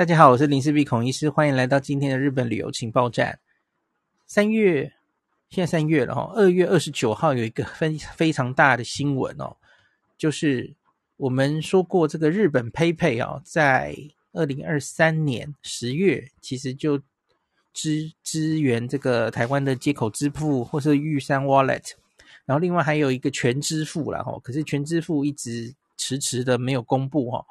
大家好，我是林氏璧孔医师，欢迎来到今天的日本旅游情报站。三月，现在三月了哈，二月二十九号有一个非非常大的新闻哦，就是我们说过这个日本 PayPay 啊，在二零二三年十月其实就支支援这个台湾的街口支付或是玉山 Wallet，然后另外还有一个全支付了哈，可是全支付一直迟迟的没有公布哈，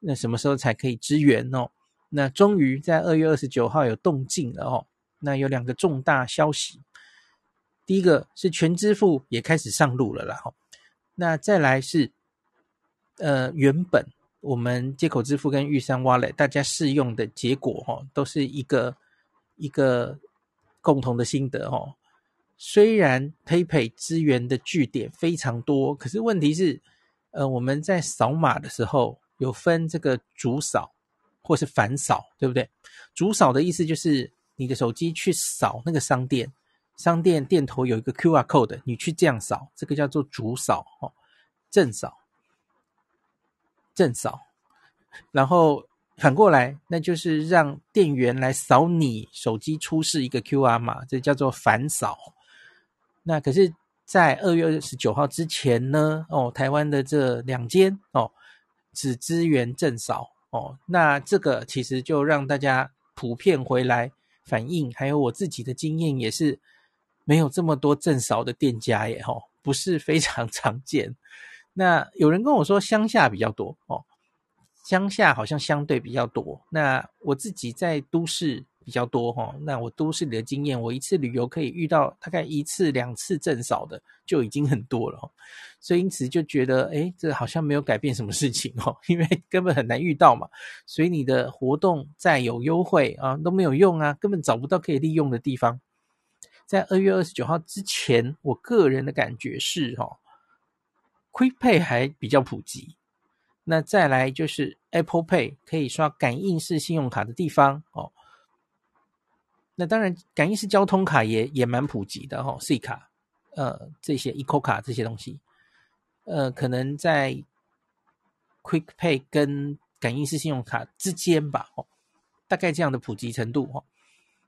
那什么时候才可以支援哦？那终于在二月二十九号有动静了哦。那有两个重大消息，第一个是全支付也开始上路了啦。哈，那再来是，呃，原本我们接口支付跟玉山 Wallet 大家试用的结果哈，都是一个一个共同的心得哈。虽然 PayPay 支援的据点非常多，可是问题是，呃，我们在扫码的时候有分这个主扫。或是反扫，对不对？主扫的意思就是你的手机去扫那个商店，商店店头有一个 QR code，你去这样扫，这个叫做主扫哦。正扫，正扫，然后反过来，那就是让店员来扫你手机出示一个 QR 码，这叫做反扫。那可是，在二月二十九号之前呢，哦，台湾的这两间哦，只支援正扫。哦，那这个其实就让大家普遍回来反映，还有我自己的经验也是，没有这么多正少的店家耶，吼，不是非常 常见。那有人跟我说乡下比较多哦，乡下好像相对比较多。那我自己在都市。比较多哈，那我都市里的经验，我一次旅游可以遇到大概一次两次正扫的就已经很多了，所以因此就觉得，哎，这好像没有改变什么事情哦，因为根本很难遇到嘛，所以你的活动再有优惠啊都没有用啊，根本找不到可以利用的地方。在二月二十九号之前，我个人的感觉是哈，Quick Pay 还比较普及，那再来就是 Apple Pay 可以刷感应式信用卡的地方哦。那当然，感应式交通卡也也蛮普及的哈，C 卡，呃，这些 Eco 卡这些东西，呃，可能在 Quick Pay 跟感应式信用卡之间吧，哦，大概这样的普及程度哈。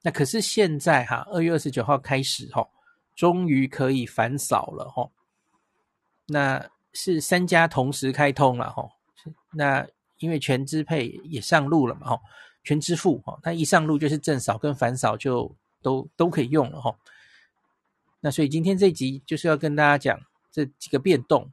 那可是现在哈，二月二十九号开始哈，终于可以反扫了哈。那是三家同时开通了哈。那因为全支配也上路了嘛哈。全支付哈，它一上路就是正扫跟反扫就都都可以用了哈。那所以今天这集就是要跟大家讲这几个变动，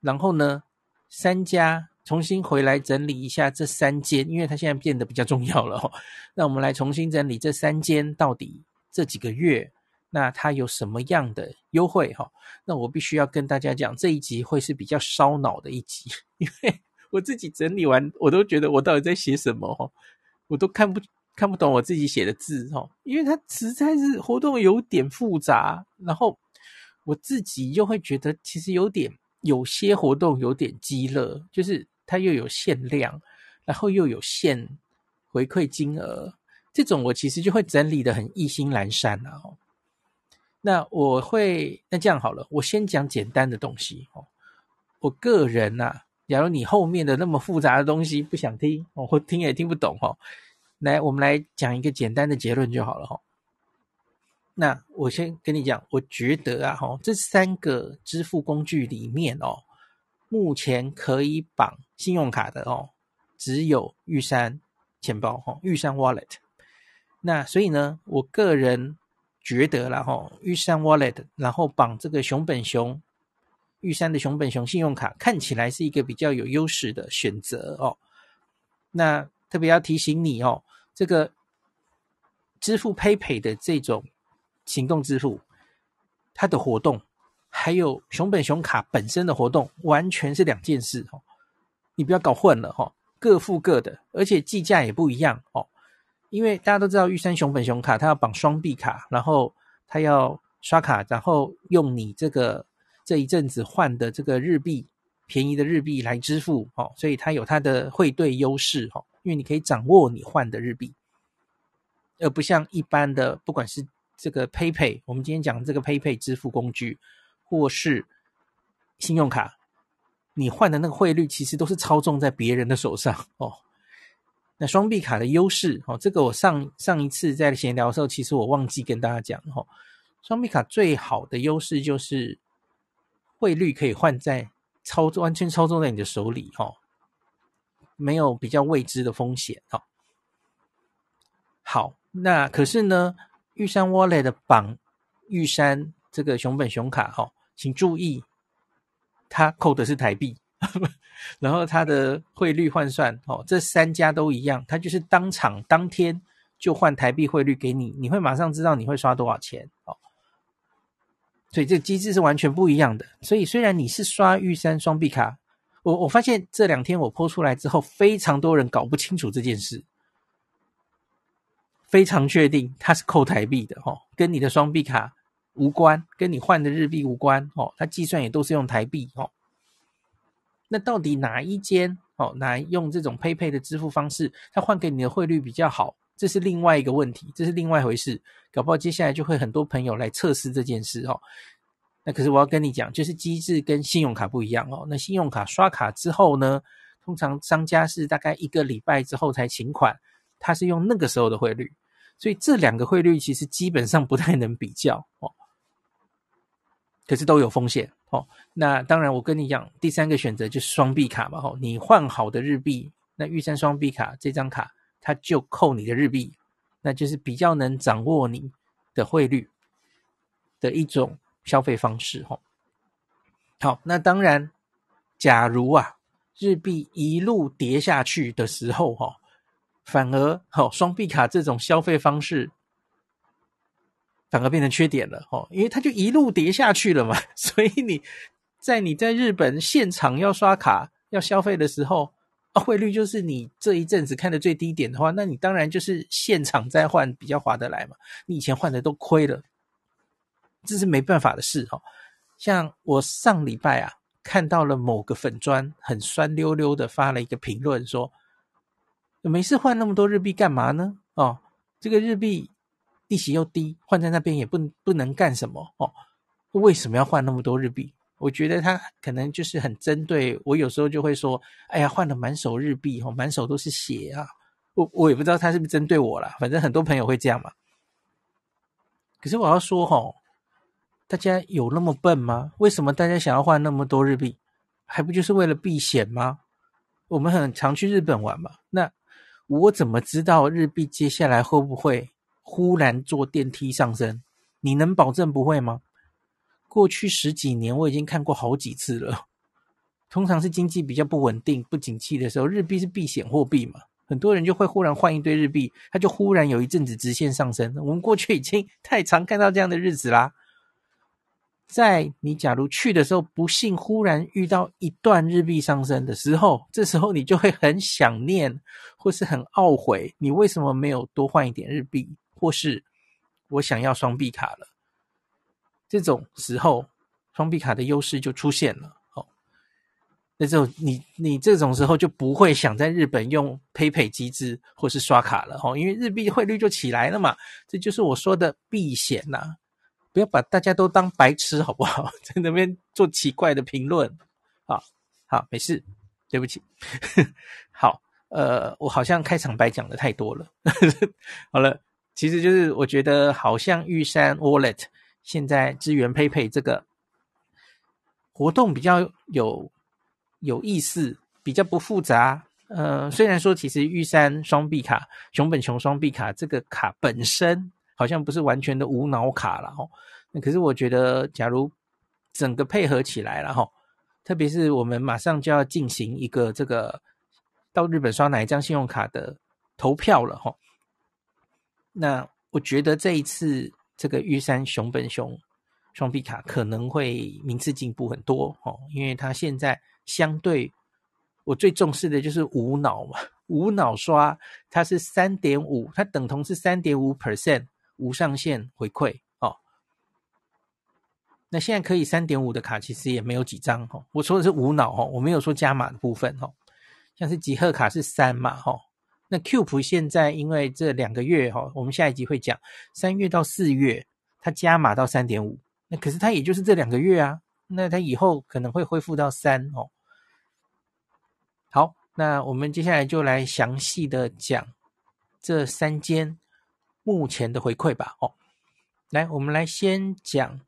然后呢，三家重新回来整理一下这三间，因为它现在变得比较重要了哈。那我们来重新整理这三间到底这几个月，那它有什么样的优惠哈？那我必须要跟大家讲，这一集会是比较烧脑的一集，因为我自己整理完，我都觉得我到底在写什么哈。我都看不看不懂我自己写的字哦，因为它实在是活动有点复杂，然后我自己又会觉得其实有点有些活动有点鸡肋，就是它又有限量，然后又有限回馈金额，这种我其实就会整理得很意兴阑珊啊。那我会那这样好了，我先讲简单的东西哦。我个人呐。假如你后面的那么复杂的东西不想听，哦，或听也听不懂哈，来，我们来讲一个简单的结论就好了哈。那我先跟你讲，我觉得啊哈，这三个支付工具里面哦，目前可以绑信用卡的哦，只有玉山钱包哈，玉山 Wallet。那所以呢，我个人觉得啦哈，玉山 Wallet，然后绑这个熊本熊。玉山的熊本熊信用卡看起来是一个比较有优势的选择哦。那特别要提醒你哦，这个支付 PayPay 的这种行动支付，它的活动还有熊本熊卡本身的活动完全是两件事哦。你不要搞混了哈，各付各的，而且计价也不一样哦。因为大家都知道玉山熊本熊卡它要绑双币卡，然后它要刷卡，然后用你这个。这一阵子换的这个日币，便宜的日币来支付，哦，所以它有它的汇兑优势，哦，因为你可以掌握你换的日币，而不像一般的，不管是这个 PayPay，我们今天讲这个 PayPay 支付工具，或是信用卡，你换的那个汇率其实都是操纵在别人的手上，哦。那双币卡的优势哦，这个我上上一次在闲聊的时候，其实我忘记跟大家讲哦。双币卡最好的优势就是汇率可以换在操作完全操作在你的手里哦，没有比较未知的风险哦。好，那可是呢，玉山 Wallet 的绑玉山这个熊本熊卡哦，请注意，它扣的是台币。然后它的汇率换算哦，这三家都一样，它就是当场当天就换台币汇率给你，你会马上知道你会刷多少钱哦。所以这个机制是完全不一样的。所以虽然你是刷玉山双币卡，我我发现这两天我 po 出来之后，非常多人搞不清楚这件事，非常确定它是扣台币的哦，跟你的双币卡无关，跟你换的日币无关哦，它计算也都是用台币哦。那到底哪一间哦，来用这种 PayPay 的支付方式，它换给你的汇率比较好？这是另外一个问题，这是另外一回事。搞不好接下来就会很多朋友来测试这件事哦。那可是我要跟你讲，就是机制跟信用卡不一样哦。那信用卡刷卡之后呢，通常商家是大概一个礼拜之后才请款，他是用那个时候的汇率，所以这两个汇率其实基本上不太能比较哦。可是都有风险哦。那当然，我跟你讲，第三个选择就是双币卡嘛。吼，你换好的日币，那玉山双币卡这张卡，它就扣你的日币，那就是比较能掌握你的汇率的一种消费方式。哈，好，那当然，假如啊，日币一路跌下去的时候，哈，反而好双币卡这种消费方式。反而变成缺点了哦，因为它就一路跌下去了嘛，所以你在你在日本现场要刷卡要消费的时候，汇率就是你这一阵子看的最低点的话，那你当然就是现场再换比较划得来嘛。你以前换的都亏了，这是没办法的事哦。像我上礼拜啊，看到了某个粉砖很酸溜溜的发了一个评论说，没事换那么多日币干嘛呢？哦，这个日币。利息又低，换在那边也不不能干什么哦。为什么要换那么多日币？我觉得他可能就是很针对我。有时候就会说：“哎呀，换了满手日币，哦，满手都是血啊！”我我也不知道他是不是针对我啦。反正很多朋友会这样嘛。可是我要说，哦，大家有那么笨吗？为什么大家想要换那么多日币？还不就是为了避险吗？我们很常去日本玩嘛。那我怎么知道日币接下来会不会？忽然坐电梯上升，你能保证不会吗？过去十几年我已经看过好几次了。通常是经济比较不稳定、不景气的时候，日币是避险货币嘛，很多人就会忽然换一堆日币，它就忽然有一阵子直线上升。我们过去已经太常看到这样的日子啦。在你假如去的时候，不幸忽然遇到一段日币上升的时候，这时候你就会很想念，或是很懊悔，你为什么没有多换一点日币？或是我想要双币卡了，这种时候双币卡的优势就出现了。哦，那这种你你这种时候就不会想在日本用 PayPay 机制或是刷卡了。哦，因为日币汇率就起来了嘛。这就是我说的避险呐，不要把大家都当白痴好不好？在那边做奇怪的评论。好，好，没事，对不起。好，呃，我好像开场白讲的太多了。好了。其实就是我觉得好像玉山 Wallet 现在资源配配这个活动比较有有意思，比较不复杂。呃，虽然说其实玉山双币卡、熊本熊双币卡这个卡本身好像不是完全的无脑卡了哈，那可是我觉得假如整个配合起来了哈，特别是我们马上就要进行一个这个到日本刷哪一张信用卡的投票了哈。那我觉得这一次这个玉山熊本熊双币卡可能会名次进步很多哦，因为它现在相对我最重视的就是无脑嘛，无脑刷它是三点五，它等同是三点五 percent 无上限回馈哦。那现在可以三点五的卡其实也没有几张哦，我说的是无脑哦，我没有说加码的部分哦，像是集贺卡是三嘛哈。那 Cube 现在因为这两个月哈，我们下一集会讲三月到四月，它加码到三点五，那可是它也就是这两个月啊，那它以后可能会恢复到三哦。好，那我们接下来就来详细的讲这三间目前的回馈吧。哦，来，我们来先讲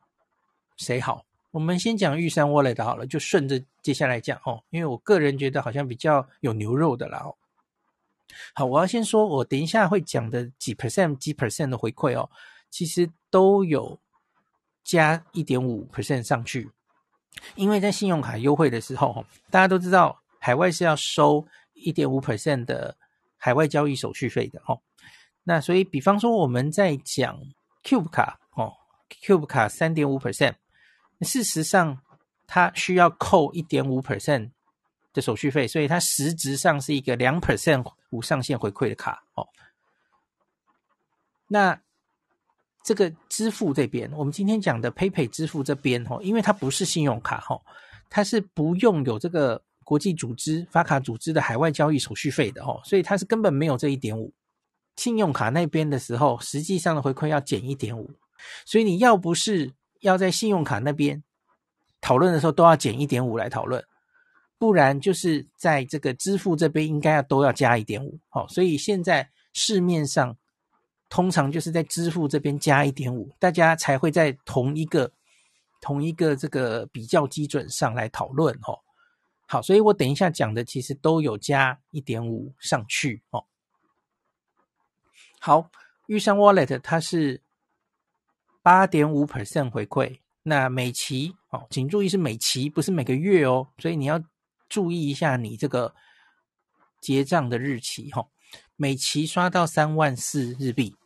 谁好？我们先讲玉山 Wallet 好了，就顺着接下来讲哦，因为我个人觉得好像比较有牛肉的啦哦。好，我要先说，我等一下会讲的几 percent、几 percent 的回馈哦，其实都有加一点五 percent 上去，因为在信用卡优惠的时候，大家都知道海外是要收一点五 percent 的海外交易手续费的哦。那所以，比方说我们在讲 Cube 卡哦，Cube 卡三点五 percent。事实上，它需要扣一点五 percent 的手续费，所以它实质上是一个两 percent 无上限回馈的卡哦。那这个支付这边，我们今天讲的 PayPay 支付这边哦，因为它不是信用卡哦，它是不用有这个国际组织发卡组织的海外交易手续费的哦，所以它是根本没有这一点五。信用卡那边的时候，实际上的回馈要减一点五，所以你要不是。要在信用卡那边讨论的时候，都要减一点五来讨论，不然就是在这个支付这边应该要都要加一点五。好，所以现在市面上通常就是在支付这边加一点五，大家才会在同一个同一个这个比较基准上来讨论。哦，好，所以我等一下讲的其实都有加一点五上去。哦，好，玉山 Wallet 它是。八点五 percent 回馈，那每期哦，请注意是每期，不是每个月哦，所以你要注意一下你这个结账的日期哈、哦。每期刷到三万四日币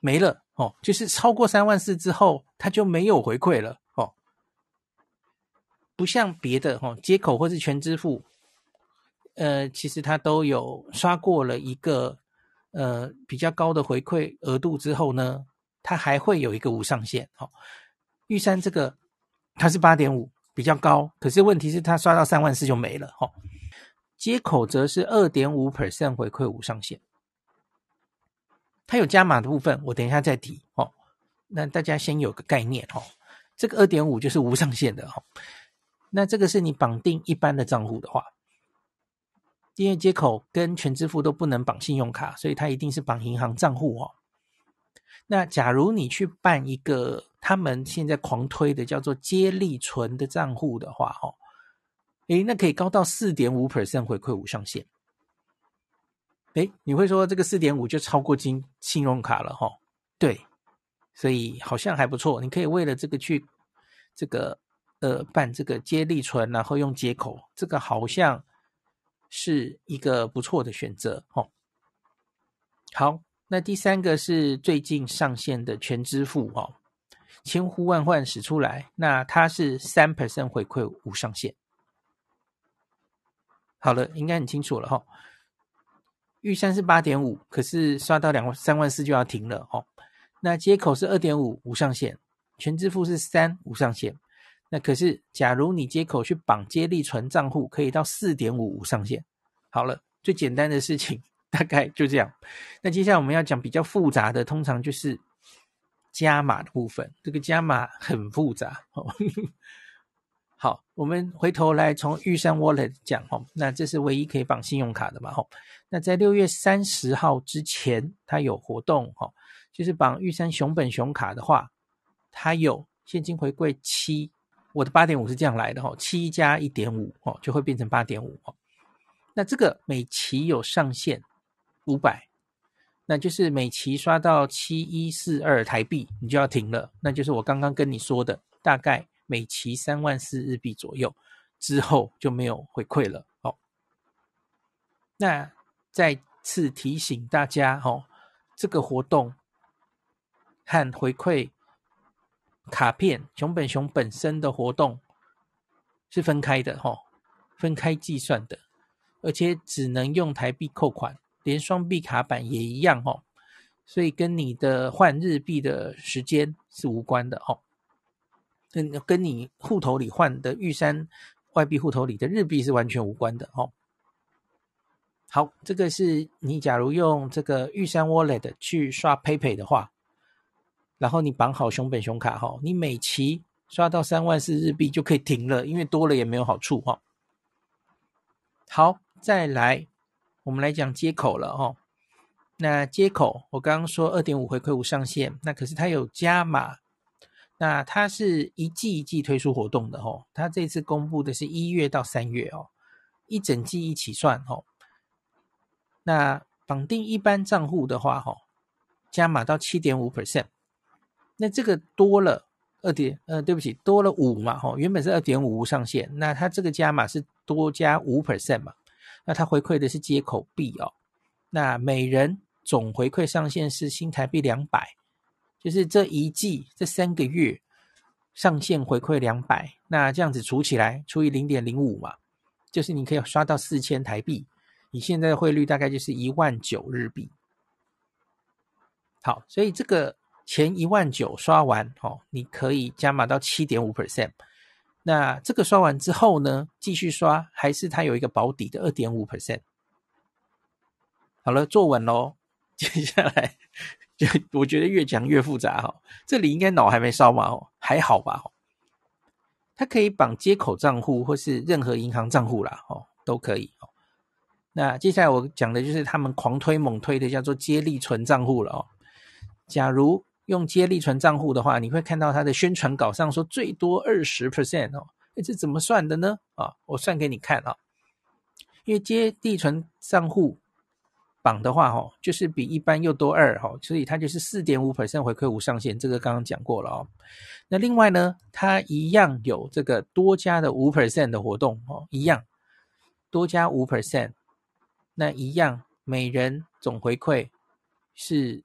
没了哦，就是超过三万四之后，它就没有回馈了哦。不像别的哦，接口或是全支付，呃，其实它都有刷过了一个呃比较高的回馈额度之后呢。它还会有一个无上限，哦，玉山这个它是八点五，比较高，可是问题是它刷到三万四就没了，哦。接口则是二点五 percent 回馈无上限，它有加码的部分，我等一下再提，哦。那大家先有个概念，哦，这个二点五就是无上限的，哦。那这个是你绑定一般的账户的话，因为接口跟全支付都不能绑信用卡，所以它一定是绑银行账户，哦。那假如你去办一个他们现在狂推的叫做接力存的账户的话，哦，诶，那可以高到四点五 percent 回馈无上限。诶，你会说这个四点五就超过金信用卡了，哈？对，所以好像还不错。你可以为了这个去这个呃办这个接力存，然后用接口，这个好像是一个不错的选择，哦。好。那第三个是最近上线的全支付哦，千呼万唤始出来，那它是三 percent 回馈无上限。好了，应该很清楚了哈、哦。玉山是八点五，可是刷到两万三万四就要停了哦。那接口是二点五无上限，全支付是三无上限。那可是假如你接口去绑接力存账户，可以到四点五无上限。好了，最简单的事情。大概就这样。那接下来我们要讲比较复杂的，通常就是加码的部分。这个加码很复杂。哦 好，我们回头来从玉山 Wallet 讲哦。那这是唯一可以绑信用卡的嘛？吼。那在六月三十号之前，它有活动哈，就是绑玉山熊本熊卡的话，它有现金回馈七。我的八点五是这样来的哈，七加一点五哦，就会变成八点五哦。那这个每期有上限。五百，那就是每期刷到七一四二台币，你就要停了。那就是我刚刚跟你说的，大概每期三万四日币左右，之后就没有回馈了。哦，那再次提醒大家，哦，这个活动和回馈卡片熊本熊本身的活动是分开的，哦，分开计算的，而且只能用台币扣款。连双币卡版也一样哦，所以跟你的换日币的时间是无关的哦，跟跟你户头里换的玉山外币户头里的日币是完全无关的哦。好，这个是你假如用这个玉山 Wallet 去刷 PayPay 的话，然后你绑好熊本熊卡哈，你每期刷到三万四日币就可以停了，因为多了也没有好处哈。好，再来，我们来讲接口了哦。那接口，我刚刚说二点五回馈无上限，那可是它有加码，那它是一季一季推出活动的哦。它这次公布的是一月到三月哦，一整季一起算哦。那绑定一般账户的话，哈，加码到七点五 percent，那这个多了二点，呃，对不起，多了五嘛，哈，原本是二点五无上限，那它这个加码是多加五 percent 嘛，那它回馈的是接口币哦，那每人。总回馈上限是新台币两百，就是这一季这三个月上限回馈两百，那这样子除起来除以零点零五嘛，就是你可以刷到四千台币，你现在的汇率大概就是一万九日币。好，所以这个前一万九刷完哦，你可以加码到七点五 percent。那这个刷完之后呢，继续刷还是它有一个保底的二点五 percent。好了，坐稳喽。接下来就我觉得越讲越复杂哈，这里应该脑还没烧嘛，还好吧？它可以绑接口账户或是任何银行账户啦，哦，都可以。那接下来我讲的就是他们狂推猛推的叫做接力存账户了哦。假如用接力存账户的话，你会看到它的宣传稿上说最多二十 percent 哦，诶，这怎么算的呢？啊，我算给你看啊，因为接力存账户。绑的话，哈，就是比一般又多二，哈，所以它就是四点五 percent 回馈无上限，这个刚刚讲过了哦。那另外呢，它一样有这个多加的五 percent 的活动，哦，一样多加五 percent，那一样每人总回馈是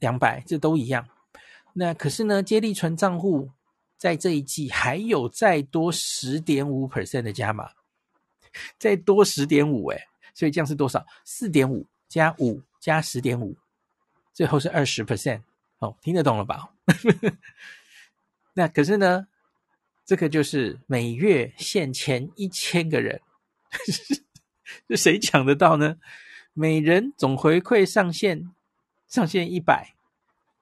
两百，这都一样。那可是呢，接力存账户在这一季还有再多十点五 percent 的加码，再多十点五，哎，所以这样是多少？四点五。加五加十点五，最后是二十 percent 哦，听得懂了吧？那可是呢，这个就是每月限前一千个人，这谁抢得到呢？每人总回馈上限上限一百，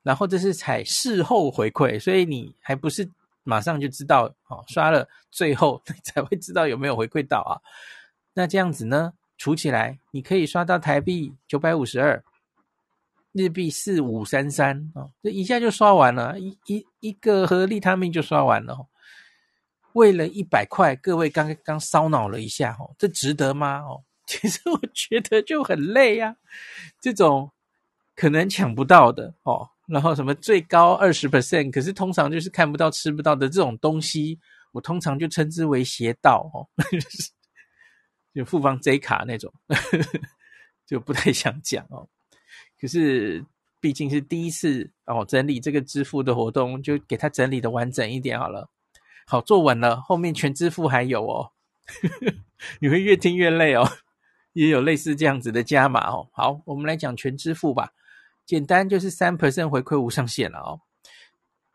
然后这是采事后回馈，所以你还不是马上就知道哦，刷了最后 才会知道有没有回馈到啊？那这样子呢？除起来，你可以刷到台币九百五十二，日币四五三三哦，这一下就刷完了，一一一个和利他命就刷完了。为了一百块，各位刚刚烧脑了一下哦，这值得吗？哦，其实我觉得就很累呀，这种可能抢不到的哦，然后什么最高二十 percent，可是通常就是看不到吃不到的这种东西，我通常就称之为邪道哦。就复方 J 卡那种，就不太想讲哦。可是毕竟是第一次哦，整理这个支付的活动，就给它整理的完整一点好了。好，坐稳了，后面全支付还有哦，呵呵，你会越听越累哦。也有类似这样子的加码哦。好，我们来讲全支付吧，简单就是三 percent 回馈无上限了哦。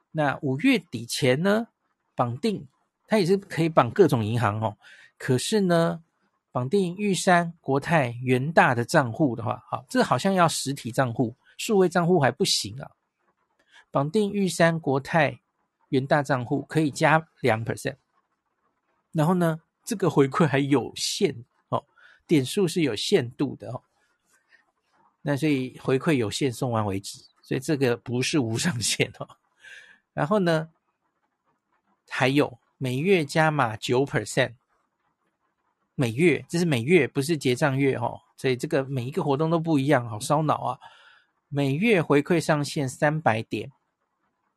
那五月底前呢，绑定它也是可以绑各种银行哦。可是呢，绑定玉山、国泰、元大的账户的话，好，这好像要实体账户，数位账户还不行啊。绑定玉山、国泰、元大账户可以加两 percent，然后呢，这个回馈还有限哦，点数是有限度的哦。那所以回馈有限，送完为止，所以这个不是无上限哦。然后呢，还有每月加码九 percent。每月，这是每月，不是结账月哦，所以这个每一个活动都不一样，好烧脑啊！每月回馈上限三百点，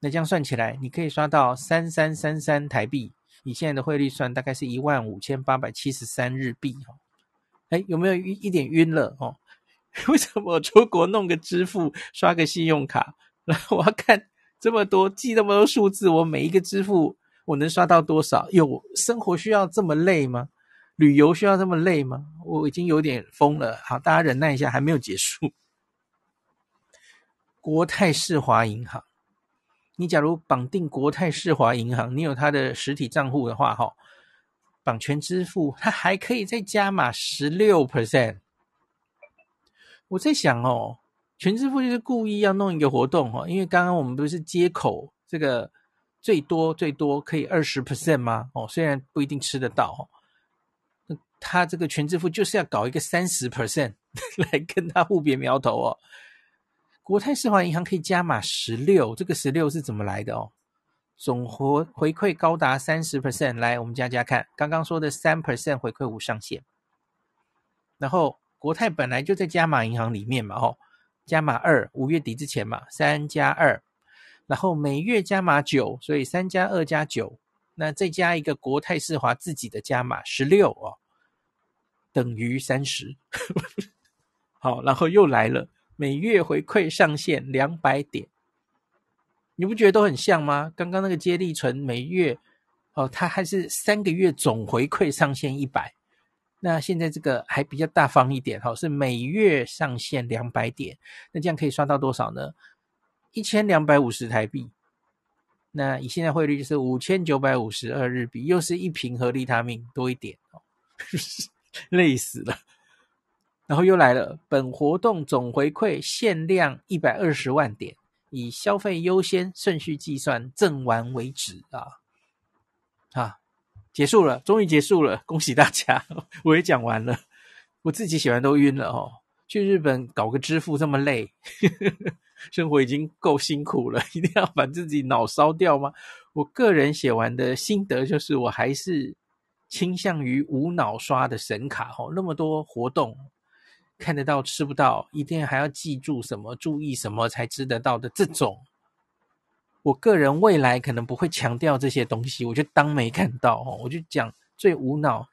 那这样算起来，你可以刷到三三三三台币，以现在的汇率算，大概是一万五千八百七十三日币哦。哎，有没有一一点晕了哦？为什么我出国弄个支付，刷个信用卡，然后我要看这么多记那么多数字，我每一个支付我能刷到多少？有生活需要这么累吗？旅游需要这么累吗？我已经有点疯了。好，大家忍耐一下，还没有结束。国泰世华银行，你假如绑定国泰世华银行，你有它的实体账户的话，哈，绑全支付，它还可以再加码十六 percent。我在想哦，全支付就是故意要弄一个活动哦，因为刚刚我们不是接口这个最多最多可以二十 percent 吗？哦，虽然不一定吃得到哦。他这个全支付就是要搞一个三十 percent 来跟他互别苗头哦。国泰世华银行可以加码十六，这个十六是怎么来的哦？总回回馈高达三十 percent，来我们加加看，刚刚说的三 percent 回馈无上限。然后国泰本来就在加码银行里面嘛，哦，加码二，五月底之前嘛，三加二，然后每月加码九，所以三加二加九，那再加一个国泰世华自己的加码十六哦，等于三十。好，然后又来了，每月回馈上限两百点，你不觉得都很像吗？刚刚那个接力存每月哦，它还是三个月总回馈上限一百。那现在这个还比较大方一点，哈，是每月上限两百点，那这样可以刷到多少呢？一千两百五十台币。那以现在汇率就是五千九百五十二日币，又是一瓶合利他命多一点哦，累死了。然后又来了，本活动总回馈限量一百二十万点，以消费优先顺序计算，赠完为止啊，啊。结束了，终于结束了，恭喜大家！我也讲完了，我自己写完都晕了哦。去日本搞个支付这么累，生活已经够辛苦了，一定要把自己脑烧掉吗？我个人写完的心得就是，我还是倾向于无脑刷的神卡哦。那么多活动，看得到吃不到，一定还要记住什么、注意什么才吃得到的这种。我个人未来可能不会强调这些东西，我就当没看到哦，我就讲最无脑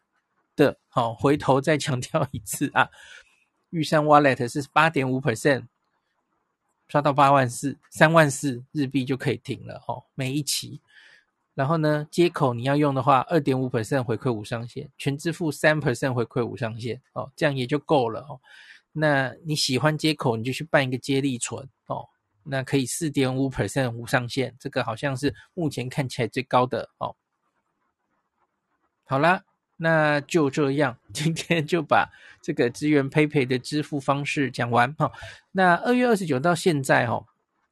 的，好，回头再强调一次啊。玉山 Wallet 是八点五 percent，刷到八万四，三万四日币就可以停了哦，每一期。然后呢，接口你要用的话，二点五 percent 回馈无上限，全支付三 percent 回馈无上限哦，这样也就够了哦。那你喜欢接口，你就去办一个接力存哦。那可以四点五 percent 无上限，这个好像是目前看起来最高的哦。好啦，那就这样，今天就把这个支援 PayPay 的支付方式讲完哈、哦。那二月二十九到现在、哦，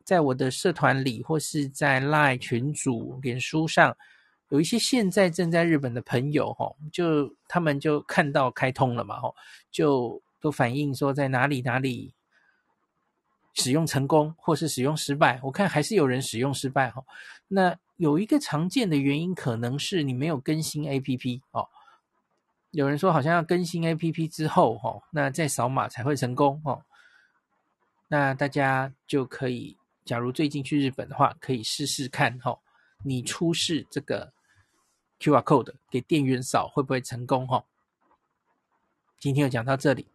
在我的社团里或是在 Line 群组、脸书上，有一些现在正在日本的朋友哈、哦，就他们就看到开通了嘛哈，就都反映说在哪里哪里。使用成功或是使用失败，我看还是有人使用失败哈。那有一个常见的原因，可能是你没有更新 APP 哦。有人说好像要更新 APP 之后哈，那再扫码才会成功哦。那大家就可以，假如最近去日本的话，可以试试看哈。你出示这个 QR code 给店员扫，会不会成功哈？今天就讲到这里。